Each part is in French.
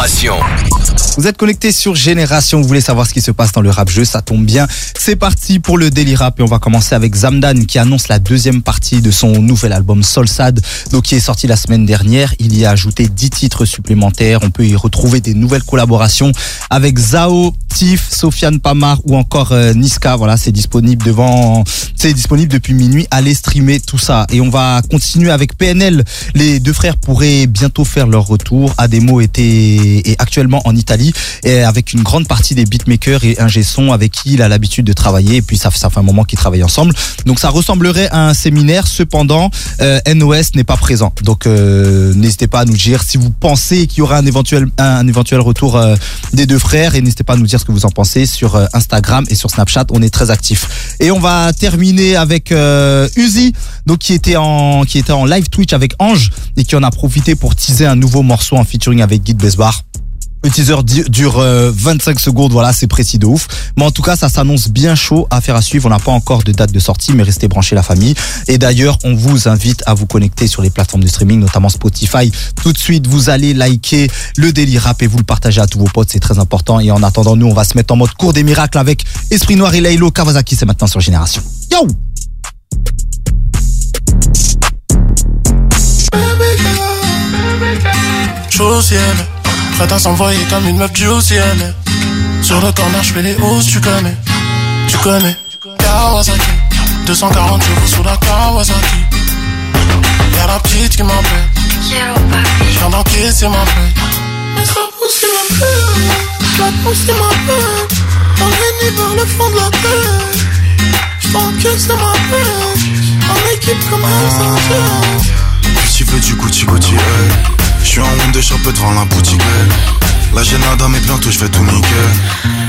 Génération. Vous êtes connecté sur Génération, vous voulez savoir ce qui se passe dans le rap jeu, ça tombe bien. C'est parti pour le Daily Rap et on va commencer avec Zamdan qui annonce la deuxième partie de son nouvel album Solsad, donc qui est sorti la semaine dernière. Il y a ajouté 10 titres supplémentaires. On peut y retrouver des nouvelles collaborations avec Zao, Tiff, Sofiane Pamar ou encore euh, Niska. Voilà, c'est disponible devant, c'est disponible depuis minuit. Allez streamer tout ça et on va continuer avec PNL. Les deux frères pourraient bientôt faire leur retour. Ademo était est actuellement en Italie et avec une grande partie des beatmakers et ingé son avec qui il a l'habitude de travailler. Et puis ça, fait un moment qu'ils travaillent ensemble. Donc ça ressemblerait à un séminaire. Cependant, euh, NOS n'est pas présent. Donc euh, n'hésitez pas à nous dire si vous pensez qu'il y aura un éventuel un, éventuel retour euh, des deux frères et n'hésitez pas à nous dire ce que vous en pensez sur Instagram et sur Snapchat. On est très actifs. Et on va terminer avec Uzi, donc qui était en qui était en live Twitch avec Ange et qui en a profité pour teaser un nouveau morceau en featuring avec Guy Besbar. Le teaser dure euh, 25 secondes, voilà, c'est précis de ouf. Mais en tout cas, ça s'annonce bien chaud, affaire à suivre. On n'a pas encore de date de sortie, mais restez branchés la famille. Et d'ailleurs, on vous invite à vous connecter sur les plateformes de streaming, notamment Spotify. Tout de suite, vous allez liker le Daily Rap et vous le partagez à tous vos potes, c'est très important. Et en attendant, nous, on va se mettre en mode cours des miracles avec Esprit Noir et Laylo Kawasaki, c'est maintenant sur Génération. Yo! Prête à s'envoyer comme une meuf du ciel. Sur le corner, je fais les hausses, tu connais, tu connais. Kawasaki, 240 chevaux sous la Kawasaki. Y'a la petite qui m'appelle, je viens d'encaisser ma paix. Mais ça pousse qui m'appelle, la pousse qui m'appelle. Les vers le fond de la tête. J't'encaisse ma paix, en équipe comme un Sanchez. Si tu veux du Gucci Gucci, hey. De shop devant la boutique. La gêne mais bientôt je vais tout niquer.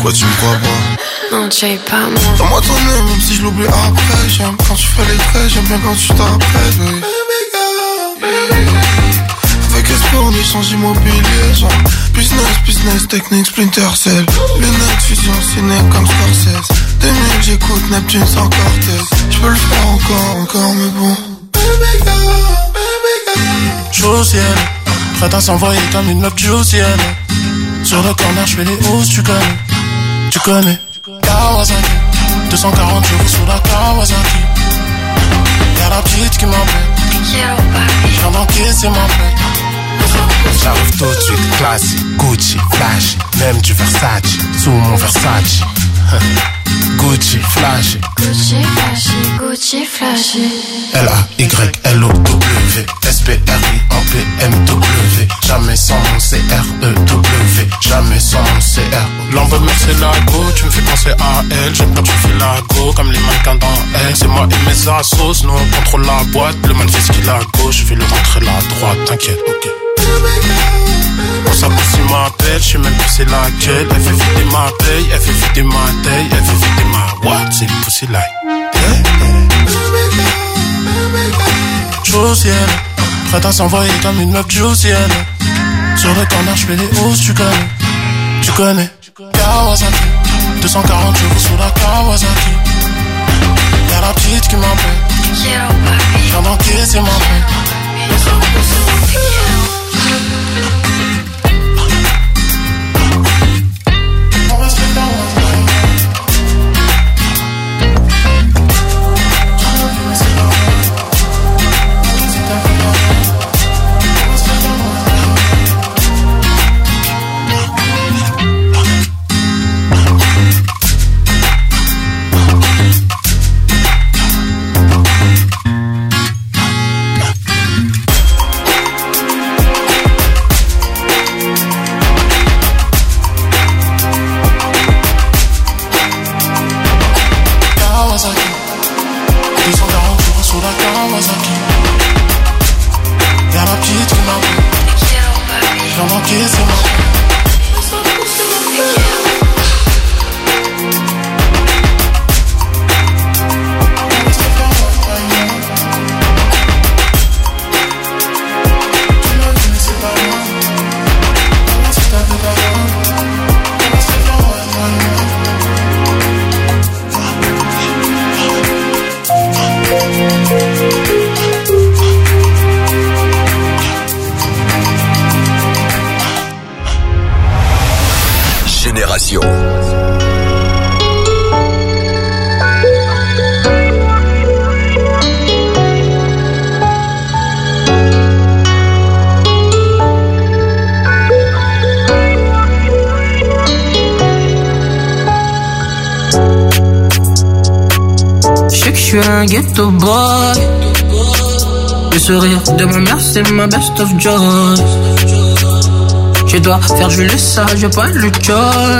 Quoi, tu me crois pas? Non, tu es pas moi. Dans-moi ton nez, même si je l'oublie après. J'aime quand tu fais les traits, j'aime bien quand tu t'apprêtes, oui. Avec espoir, on échange immobilier, genre Business, business, technique, splinter cell Lunettes, fusion, ciné comme Scorsese 2000, j'écoute Neptune sans Cortez J'peux le faire encore, encore, mais bon Chaud au ciel, prête à s'envoyer comme une meuf du ciel. Sur le corner, j'fais les hausses, tu connais, tu connais. Kawasaki, 240 jours sous la Kawasaki. Y'a la petite qui m'appelle, je viens d'encaisser ma paix J'arrive tout de suite, classique, Gucci, flashy, même du Versace, sous mon Versace. Gucci, flashy, Gucci flashy, Gucci flashy. L-A-Y-L-O-W, S-P-R-I-N-P-M-W, C-R. L'envoleur c'est la go, tu me fais penser à elle J'aime quand tu fais la go, comme les mannequins dans elle C'est moi et mes assos, nous on contrôle la boîte Le man fait ce gauche, je vais le rentrer la droite, t'inquiète, ok. On s'apprécie m'appelle, je sais même plus c'est laquelle. Elle fait vider ma paye, elle fait vider ma taille Elle fait vider ma what, c'est une pussy like. Ciel, prête à s'envoyer comme une meuf ciel Sur le corner, je fais les hausses, tu connais. Tu connais Kawasaki. 240 jours sous la Kawasaki. Y'a la petite qui m'appelle viens d'encaisser ma paix Que je suis un ghetto boy. Le sourire de ma mère, c'est ma best of joy. Je dois faire du ça, j'ai pas le choice.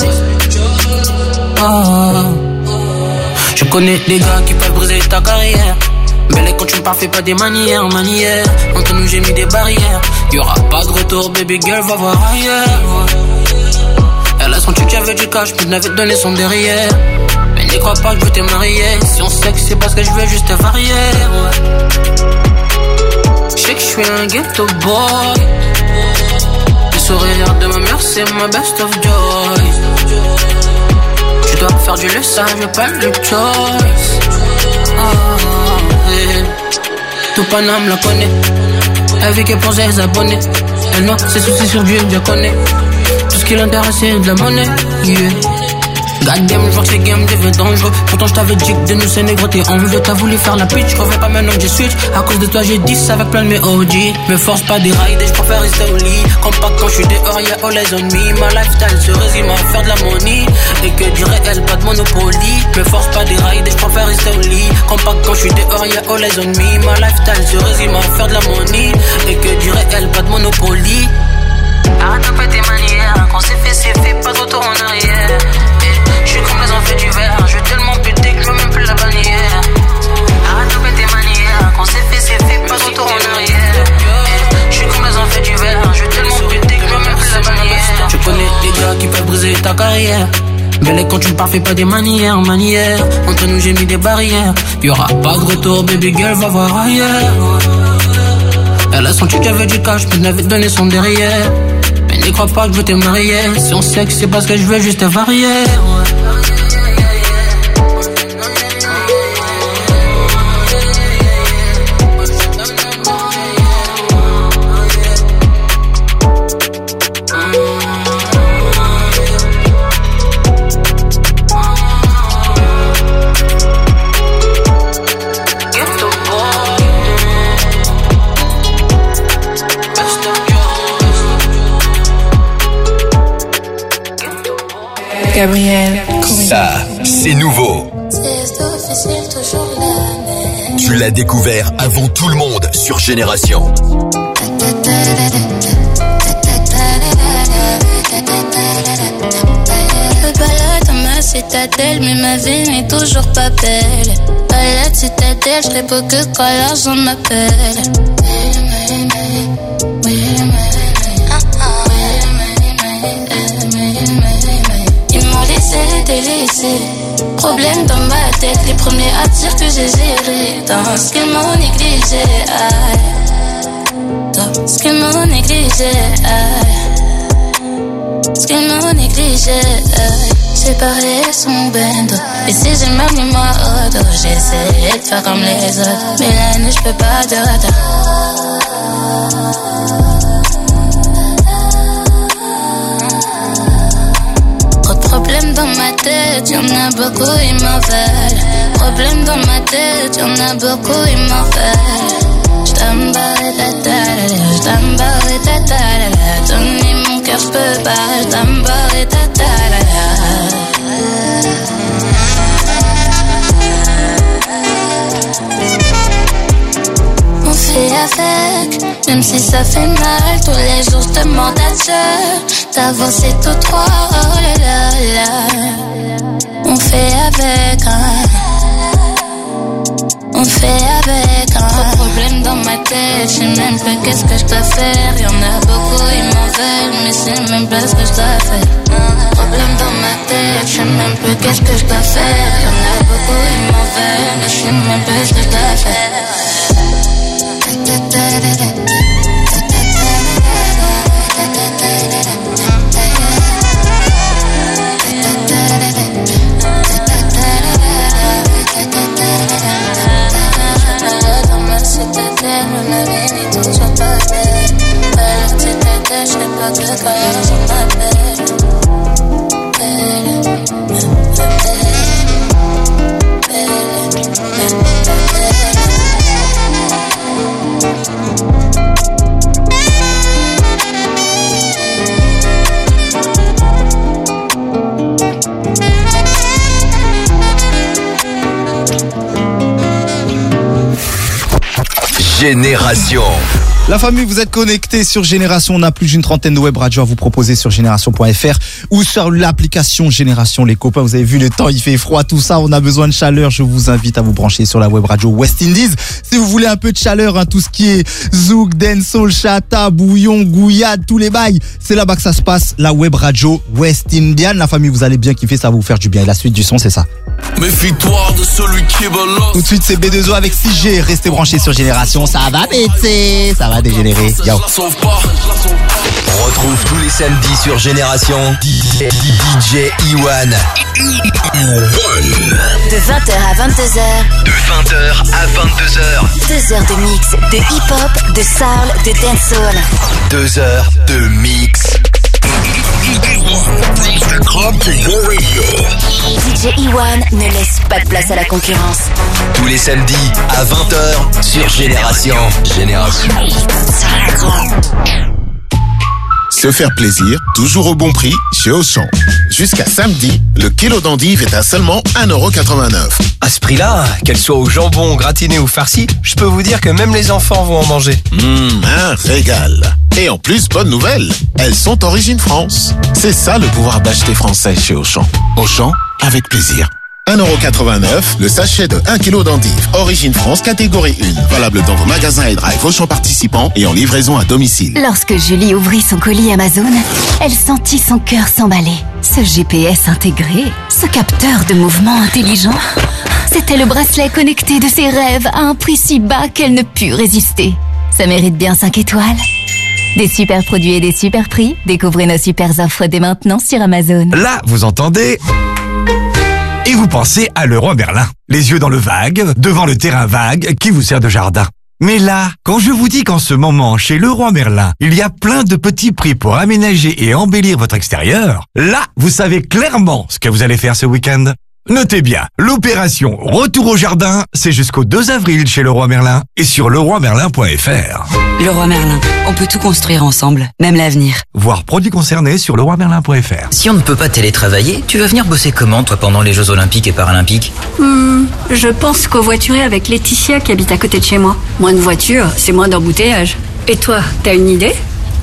Ah. Je connais des gars qui peuvent briser ta carrière. Mais les quand tu fais pas des manières, manières. Entre nous, j'ai mis des barrières. Y'aura pas de retour, baby girl, va voir ailleurs. Elle a son tu avait du cash, mais n'avait donné son derrière. Mais n'y crois pas que je te marier. Si on sait que c'est parce que je veux juste te varier. Ouais. Je sais que je suis un ghetto boy. Le sourire de ma mère, c'est ma best of joy. Je dois faire du ça, je pas le choice. Ah, yeah. Tout Paname la connaît. Elle vit que pour ses abonnés. Elle noie ses soucis sur Dieu, je connais. Tout ce qui l'intéresse, c'est de la monnaie. Goddamn, je vois que ces games deviennent dangereux. Pourtant, je t'avais dit que de nous, c'est négro, t'es envieux. T'as voulu faire la pitch, je pas maintenant que j'ai switch. À cause de toi, j'ai 10 avec plein de mes OG. Me force pas des rides je préfère rester au lit. Comme pas quand je suis dehors, y'a all eyes on. Ma lifestyle se résume à faire de la money. Et que du réel, pas de monopoly. Me force pas des rides je préfère rester au lit. Comme pas quand je suis dehors, y'a all eyes on. Ma lifestyle se résume à faire de la money. Et que du réel, pas de monopoly. Arrête de tes manières. Quand c'est fait, c'est fait, pas retour en arrière. Je suis comme les enfants du verre. Je vais tellement péter que je veux même plus la bannière. Arrête de tes manières. Quand c'est fait, c'est fait, pas retour en arrière. Je suis comme les enfants du verre. Je vais tellement péter que je veux même plus la bannière. Je connais des gars qui peuvent briser ta carrière. Belle quand tu me parles, fais pas des manières, manières. Entre nous, j'ai mis des barrières. Y'aura pas de retour, baby girl, va voir ailleurs. Elle a son tu avait du cash, mais n'avait donné son derrière. N'y crois pas que je veux te marier. Si on sait que c'est parce que je veux juste te varier. Découvert avant tout le monde sur Génération. Citadelle, mais ma vie n'est toujours pas belle. Balade citadelle, je réponds que quand l'argent m'appelle. Ils m'ont laissé délaissé. Problème dans ma tête, les premiers à dire que j'ai géré. Dans ce qu'ils m'ont négligé. Dans ce qu'ils m'ont négligé. Ce qu'ils m'ont négligé, aïe. Séparé son bendo. Et si j'ai mal mis moi auto, j'essaie de faire comme les autres. Mais la nuit, je peux pas de Trop de problèmes dans ma tête, y'en a beaucoup, ils m'en veulent. Problèmes dans ma tête, y'en a beaucoup, ils m'en veulent. Si ça fait mal. Tous les jours, je demande à Dieu d'avancer tout droit. Oh là là là. On fait avec, hein. On fait avec, hein. Trop de problèmes dans ma tête. Je sais même pas qu'est-ce que je dois faire. Y'en a beaucoup, ils m'en veulent, mais je sais même pas ce que je dois faire. Problèmes dans ma tête, je sais même pas qu'est-ce que je dois faire. Y'en a beaucoup, ils m'en veulent, mais je sais même pas ce que je dois faire. Citadelle, ma vie n'est toujours pas belle. La citadelle, je sais pas que quand je m'appelle. Génération. La famille, vous êtes connectés sur Génération. On a plus d'une trentaine de web radios à vous proposer sur génération.fr ou sur l'application Génération. Les copains, vous avez vu le temps, il fait froid, tout ça. On a besoin de chaleur. Je vous invite à vous brancher sur la web radio West Indies. Si vous voulez un peu de chaleur, hein, tout ce qui est zouk, dancehall, chata, bouillon, gouillade, tous les bails, c'est là-bas que ça se passe. La web radio West Indian. La famille, vous allez bien kiffer, ça va vous faire du bien. Et la suite du son, c'est ça. Méfie-toi de celui qui. Tout de suite, c'est B2O avec 6G. Restez branchés sur Génération. Ça va péter, ça va Yo. Sauve pas. Retrouve tous les samedis sur Génération DJ, DJ Iwan. De 20h à 22h, De 20h à 22h. 2 heures de mix, de hip-hop, de soul, de dancehall. 2 heures de mix. DJ Iwan ne laisse pas de place à la concurrence. Tous les samedis à 20h sur Génération. Génération. Se faire plaisir, toujours au bon prix, chez Auchan. Jusqu'à samedi, le kilo d'endive est à seulement 1,89€. À ce prix-là, qu'elle soit au jambon, gratiné ou farci, je peux vous dire que même les enfants vont en manger. Hum, un régal. Et en plus, bonne nouvelle, elles sont origine France. C'est ça le pouvoir d'acheter français chez Auchan. Auchan, avec plaisir. 1,89€, le sachet de 1 kg d'endive, origine France, catégorie 1. Valable dans vos magasins et drive Auchan participants et en livraison à domicile. Lorsque Julie ouvrit son colis Amazon, elle sentit son cœur s'emballer. Ce GPS intégré, ce capteur de mouvement intelligent, c'était le bracelet connecté de ses rêves à un prix si bas qu'elle ne put résister. Ça mérite bien 5 étoiles. Des super produits et des super prix, découvrez nos super offres dès maintenant sur Amazon. Là, vous entendez et vous pensez à Leroy Merlin. Les yeux dans le vague, devant le terrain vague qui vous sert de jardin. Mais là, quand je vous dis qu'en ce moment, chez Leroy Merlin, il y a plein de petits prix pour aménager et embellir votre extérieur, là, vous savez clairement ce que vous allez faire ce week-end. Notez bien, l'opération Retour au jardin, c'est jusqu'au 2 avril chez Leroy Merlin et sur leroymerlin.fr. Leroy Merlin, on peut tout construire ensemble, même l'avenir. Voir produits concernés sur leroymerlin.fr. Si on ne peut pas télétravailler, tu vas venir bosser comment, toi, pendant les Jeux Olympiques et Paralympiques? Hmm, je pense covoiturer avec Laetitia qui habite à côté de chez moi. Moins de voitures, c'est moins d'embouteillage. Et toi, t'as une idée?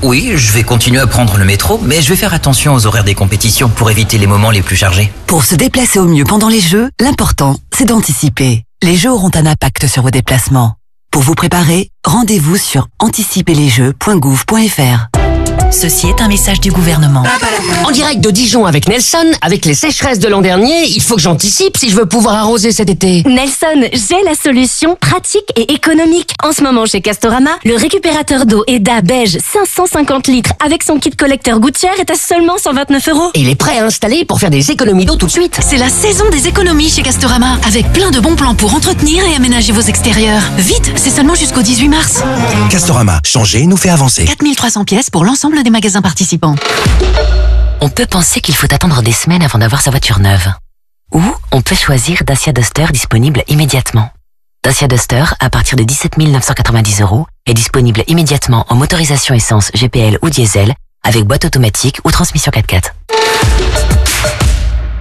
Oui, je vais continuer à prendre le métro, mais je vais faire attention aux horaires des compétitions pour éviter les moments les plus chargés. Pour se déplacer au mieux pendant les Jeux, l'important, c'est d'anticiper. Les Jeux auront un impact sur vos déplacements. Pour vous préparer, rendez-vous sur anticiperlesjeux.gouv.fr. Ceci est un message du gouvernement. En direct de Dijon avec Nelson, avec les sécheresses de l'an dernier, il faut que j'anticipe si je veux pouvoir arroser cet été. Nelson, j'ai la solution pratique et économique. En ce moment chez Castorama, le récupérateur d'eau EDA beige 550 litres avec son kit collecteur gouttière est à seulement 129 euros. Et il est prêt à installer pour faire des économies d'eau tout de suite. C'est la saison des économies chez Castorama, avec plein de bons plans pour entretenir et aménager vos extérieurs. Vite, c'est seulement jusqu'au 18 mars. Castorama, changer nous fait avancer. 4300 pièces pour l'ensemble des magasins participants. On peut penser qu'il faut attendre des semaines avant d'avoir sa voiture neuve. Ou on peut choisir Dacia Duster disponible immédiatement. Dacia Duster, à partir de 17 990 euros, est disponible immédiatement en motorisation essence GPL ou diesel, avec boîte automatique ou transmission 4x4.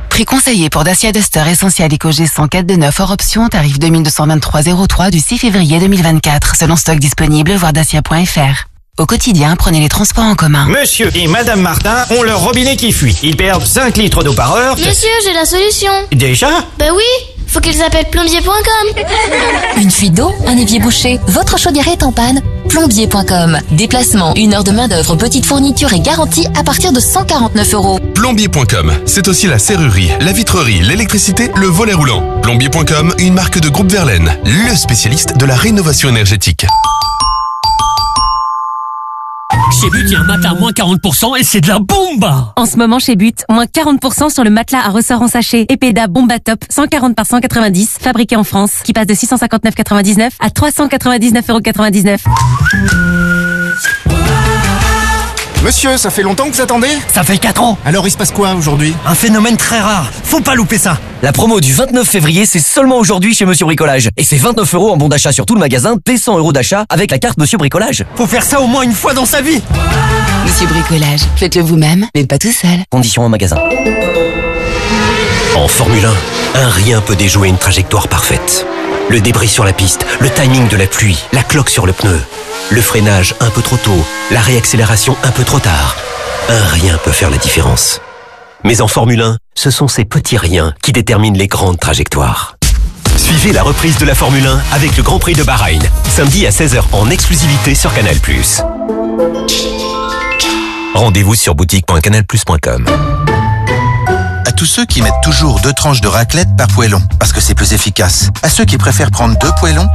Prix conseillé pour Dacia Duster Essentiel EcoG 104 de 9 hors option, tarif 2223,03 du 6 février 2024, selon stock disponible, voir dacia.fr. Au quotidien, prenez les transports en commun. Monsieur et Madame Martin ont leur robinet qui fuit. Ils perdent 5 litres d'eau par heure. Monsieur, j'ai la solution. Déjà Ben oui, faut qu'ils appellent plombier.com. Une fuite d'eau, un évier bouché, votre chaudière est en panne Plombier.com. Déplacement, une heure de main d'œuvre, petite fourniture et garantie à partir de 149 euros. Plombier.com, c'est aussi la serrurerie, la vitrerie, l'électricité, le volet roulant. Plombier.com, une marque de groupe Verlaine, le spécialiste de la rénovation énergétique. Chez But, il y a un matelas à moins 40% et c'est de la bombe En ce moment, chez But, moins 40% sur le matelas à ressort en sachet Epeda Bomba Top 140 par 190, fabriqué en France, qui passe de 659,99 à 399,99€. Monsieur, ça fait longtemps que vous attendez Ça fait 4 ans Alors il se passe quoi aujourd'hui Un phénomène très rare, faut pas louper ça La promo du 29 février, c'est seulement aujourd'hui chez Monsieur Bricolage. Et c'est 29 euros en bon d'achat sur tout le magasin, dès 100 euros d'achat avec la carte Monsieur Bricolage. Faut faire ça au moins une fois dans sa vie Monsieur Bricolage, faites-le vous-même, mais pas tout seul. Conditions au magasin. En Formule 1, un rien peut déjouer une trajectoire parfaite. Le débris sur la piste, le timing de la pluie, la cloque sur le pneu. Le freinage un peu trop tôt, la réaccélération un peu trop tard. Un rien peut faire la différence. Mais en Formule 1, ce sont ces petits riens qui déterminent les grandes trajectoires. Suivez la reprise de la Formule 1 avec le Grand Prix de Bahreïn, samedi à 16h en exclusivité sur Canal+. Rendez-vous sur boutique.canalplus.com. Tous ceux qui mettent toujours deux tranches de raclette par poêlon, parce que c'est plus efficace. À ceux qui préfèrent prendre deux poêlons